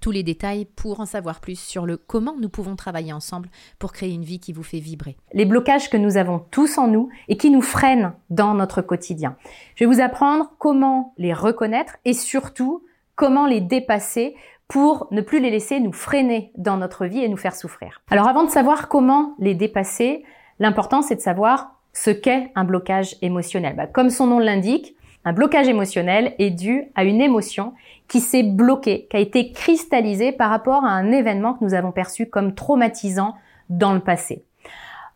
tous les détails pour en savoir plus sur le comment nous pouvons travailler ensemble pour créer une vie qui vous fait vibrer. Les blocages que nous avons tous en nous et qui nous freinent dans notre quotidien. Je vais vous apprendre comment les reconnaître et surtout comment les dépasser pour ne plus les laisser nous freiner dans notre vie et nous faire souffrir. Alors avant de savoir comment les dépasser, l'important c'est de savoir ce qu'est un blocage émotionnel. Bah, comme son nom l'indique, un blocage émotionnel est dû à une émotion qui s'est bloquée, qui a été cristallisée par rapport à un événement que nous avons perçu comme traumatisant dans le passé.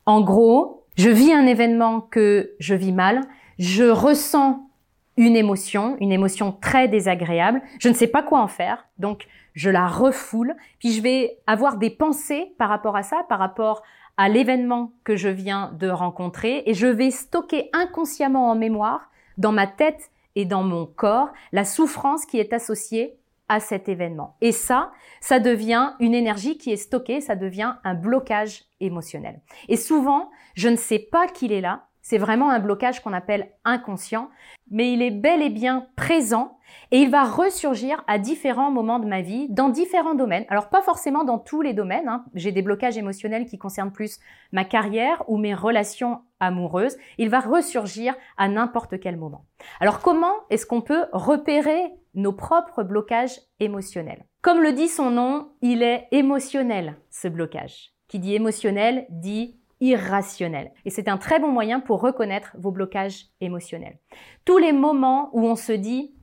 En gros, je vis un événement que je vis mal, je ressens une émotion, une émotion très désagréable, je ne sais pas quoi en faire, donc je la refoule, puis je vais avoir des pensées par rapport à ça, par rapport à l'événement que je viens de rencontrer, et je vais stocker inconsciemment en mémoire dans ma tête et dans mon corps la souffrance qui est associée à cet événement. Et ça, ça devient une énergie qui est stockée, ça devient un blocage émotionnel. Et souvent, je ne sais pas qu'il est là, c'est vraiment un blocage qu'on appelle inconscient, mais il est bel et bien présent et il va ressurgir à différents moments de ma vie, dans différents domaines. Alors pas forcément dans tous les domaines, hein. j'ai des blocages émotionnels qui concernent plus ma carrière ou mes relations amoureuses. Il va ressurgir à n'importe quel moment. Alors comment est-ce qu'on peut repérer nos propres blocages émotionnels? Comme le dit son nom, il est émotionnel, ce blocage. Qui dit émotionnel dit irrationnel. Et c'est un très bon moyen pour reconnaître vos blocages émotionnels. Tous les moments où on se dit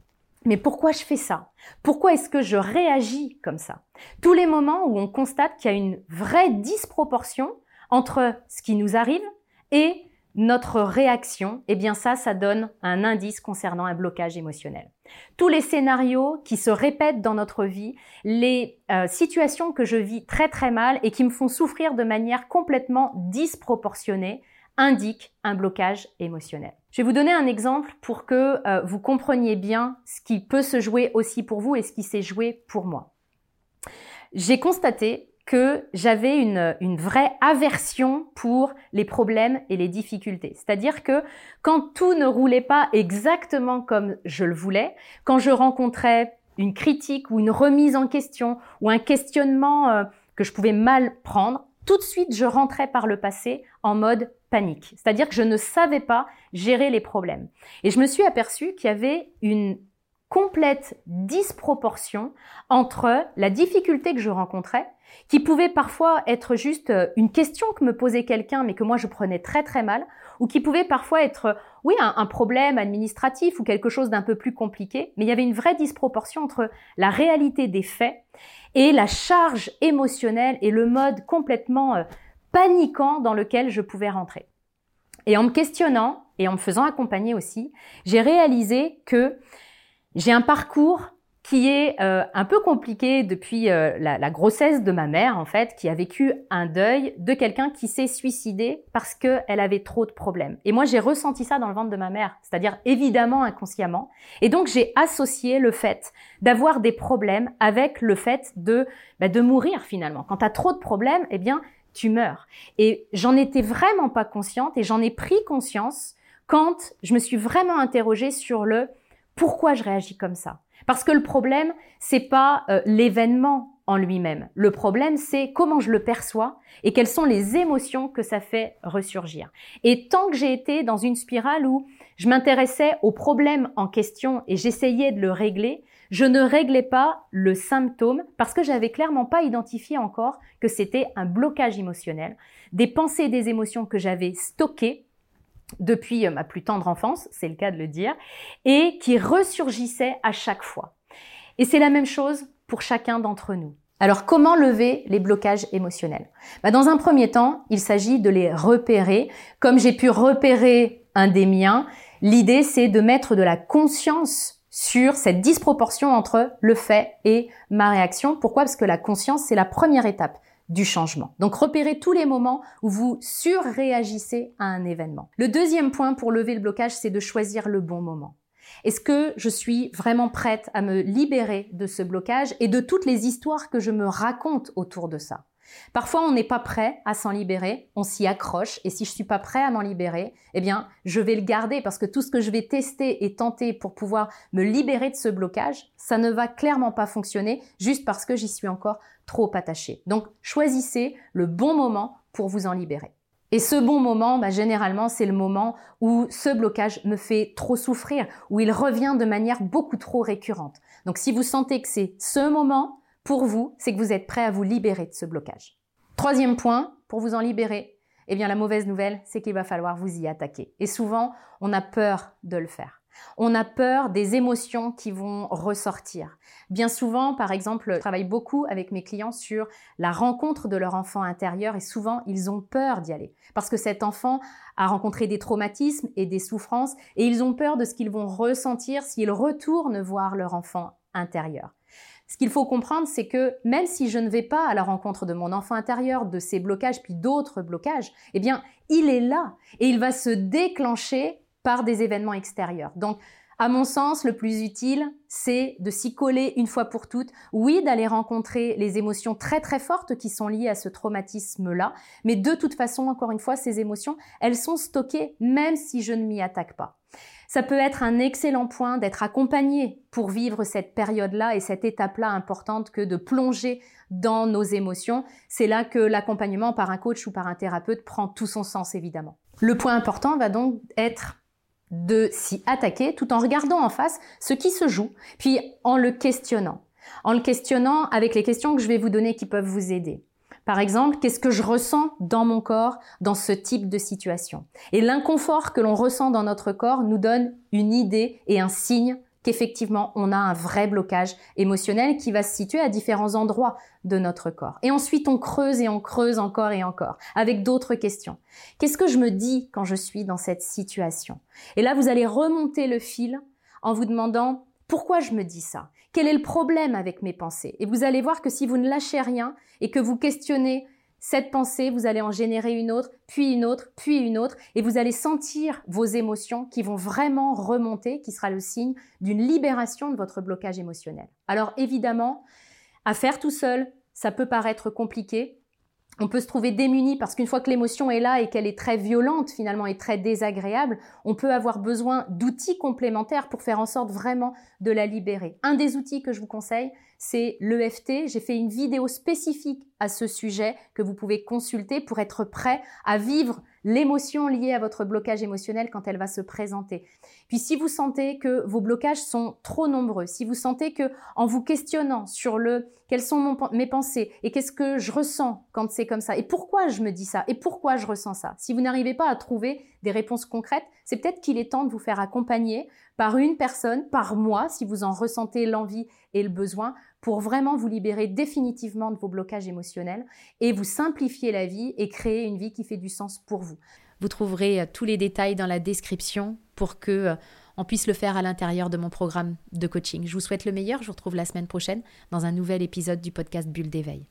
mais pourquoi je fais ça? Pourquoi est-ce que je réagis comme ça? Tous les moments où on constate qu'il y a une vraie disproportion entre ce qui nous arrive et notre réaction, eh bien ça, ça donne un indice concernant un blocage émotionnel. Tous les scénarios qui se répètent dans notre vie, les euh, situations que je vis très très mal et qui me font souffrir de manière complètement disproportionnée, indiquent un blocage émotionnel. Je vais vous donner un exemple pour que euh, vous compreniez bien ce qui peut se jouer aussi pour vous et ce qui s'est joué pour moi. J'ai constaté que j'avais une, une, vraie aversion pour les problèmes et les difficultés. C'est-à-dire que quand tout ne roulait pas exactement comme je le voulais, quand je rencontrais une critique ou une remise en question ou un questionnement euh, que je pouvais mal prendre, tout de suite je rentrais par le passé en mode panique. C'est-à-dire que je ne savais pas gérer les problèmes. Et je me suis aperçue qu'il y avait une complète disproportion entre la difficulté que je rencontrais, qui pouvait parfois être juste euh, une question que me posait quelqu'un, mais que moi je prenais très très mal, ou qui pouvait parfois être, oui, un, problème administratif ou quelque chose d'un peu plus compliqué, mais il y avait une vraie disproportion entre la réalité des faits et la charge émotionnelle et le mode complètement euh, paniquant dans lequel je pouvais rentrer. Et en me questionnant et en me faisant accompagner aussi, j'ai réalisé que j'ai un parcours qui est euh, un peu compliqué depuis euh, la, grossesse de ma mère, en fait, qui a vécu un deuil de quelqu'un qui s'est suicidé parce qu'elle avait trop de problèmes. Et moi, j'ai ressenti ça dans le ventre de ma mère, c'est-à-dire évidemment inconsciemment. Et donc, j'ai associé le fait d'avoir des problèmes avec le fait de, bah, de mourir finalement. Quand tu as trop de problèmes, eh bien, tu meurs. Et j'en étais vraiment pas consciente et j'en ai pris conscience quand je me suis vraiment interrogée sur le pourquoi je réagis comme ça? Parce que le problème, c'est pas euh, l'événement en lui-même. Le problème, c'est comment je le perçois et quelles sont les émotions que ça fait ressurgir. Et tant que j'ai été dans une spirale où je m'intéressais au problème en question et j'essayais de le régler, je ne réglais pas le symptôme parce que j'avais clairement pas identifié encore que c'était un blocage émotionnel, des pensées et des émotions que j'avais stockées depuis euh, ma plus tendre enfance, c'est le cas de le dire, et qui ressurgissait à chaque fois. Et c'est la même chose pour chacun d'entre nous. Alors comment lever les blocages émotionnels? Bah, Dans un premier temps, il s'agit de les repérer. Comme j'ai pu repérer un des miens, l'idée c'est de mettre de la conscience sur cette disproportion entre le fait et ma réaction. Pourquoi? Parce que la conscience, c'est la première étape du changement. Donc repérez tous les moments où vous surréagissez à un événement. Le deuxième point pour lever le blocage, c'est de choisir le bon moment. Est-ce que je suis vraiment prête à me libérer de ce blocage et de toutes les histoires que je me raconte autour de ça? Parfois, on n'est pas prêt à s'en libérer, on s'y accroche, et si je suis pas prêt à m'en libérer, eh bien, je vais le garder parce que tout ce que je vais tester et tenter pour pouvoir me libérer de ce blocage, ça ne va clairement pas fonctionner juste parce que j'y suis encore trop attaché. Donc, choisissez le bon moment pour vous en libérer. Et ce bon moment, bah, généralement, c'est le moment où ce blocage me fait trop souffrir, où il revient de manière beaucoup trop récurrente. Donc si vous sentez que c'est ce moment pour vous, c'est que vous êtes prêt à vous libérer de ce blocage. Troisième point, pour vous en libérer, eh bien la mauvaise nouvelle, c'est qu'il va falloir vous y attaquer. Et souvent, on a peur de le faire. On a peur des émotions qui vont ressortir. Bien souvent, par exemple, je travaille beaucoup avec mes clients sur la rencontre de leur enfant intérieur et souvent, ils ont peur d'y aller parce que cet enfant a rencontré des traumatismes et des souffrances et ils ont peur de ce qu'ils vont ressentir s'ils retournent voir leur enfant intérieur. Ce qu'il faut comprendre, c'est que même si je ne vais pas à la rencontre de mon enfant intérieur, de ses blocages, puis d'autres blocages, eh bien, il est là et il va se déclencher par des événements extérieurs. Donc, à mon sens, le plus utile, c'est de s'y coller une fois pour toutes. Oui, d'aller rencontrer les émotions très très fortes qui sont liées à ce traumatisme-là. Mais de toute façon, encore une fois, ces émotions, elles sont stockées même si je ne m'y attaque pas. Ça peut être un excellent point d'être accompagné pour vivre cette période-là et cette étape-là importante que de plonger dans nos émotions. C'est là que l'accompagnement par un coach ou par un thérapeute prend tout son sens, évidemment. Le point important va donc être de s'y attaquer tout en regardant en face ce qui se joue, puis en le questionnant. En le questionnant avec les questions que je vais vous donner qui peuvent vous aider. Par exemple, qu'est-ce que je ressens dans mon corps dans ce type de situation? Et l'inconfort que l'on ressent dans notre corps nous donne une idée et un signe qu'effectivement on a un vrai blocage émotionnel qui va se situer à différents endroits de notre corps. Et ensuite on creuse et on creuse encore et encore avec d'autres questions. Qu'est-ce que je me dis quand je suis dans cette situation? Et là vous allez remonter le fil en vous demandant pourquoi je me dis ça? Quel est le problème avec mes pensées? Et vous allez voir que si vous ne lâchez rien et que vous questionnez cette pensée, vous allez en générer une autre, puis une autre, puis une autre, et vous allez sentir vos émotions qui vont vraiment remonter, qui sera le signe d'une libération de votre blocage émotionnel. Alors évidemment, à faire tout seul, ça peut paraître compliqué, on peut se trouver démuni parce qu'une fois que l'émotion est là et qu'elle est très violente finalement et très désagréable, on peut avoir besoin d'outils complémentaires pour faire en sorte vraiment de la libérer. Un des outils que je vous conseille, c'est l'EFT. J'ai fait une vidéo spécifique à ce sujet que vous pouvez consulter pour être prêt à vivre l'émotion liée à votre blocage émotionnel quand elle va se présenter. Puis si vous sentez que vos blocages sont trop nombreux, si vous sentez que en vous questionnant sur le quelles sont mes pensées et qu'est-ce que je ressens quand c'est comme ça? Et pourquoi je me dis ça? Et pourquoi je ressens ça, si vous n'arrivez pas à trouver des réponses concrètes, c'est peut-être qu'il est temps de vous faire accompagner par une personne, par mois, si vous en ressentez l'envie et le besoin, pour vraiment vous libérer définitivement de vos blocages émotionnels et vous simplifier la vie et créer une vie qui fait du sens pour vous. Vous trouverez euh, tous les détails dans la description pour que euh, on puisse le faire à l'intérieur de mon programme de coaching. Je vous souhaite le meilleur. Je vous retrouve la semaine prochaine dans un nouvel épisode du podcast Bulle d'éveil.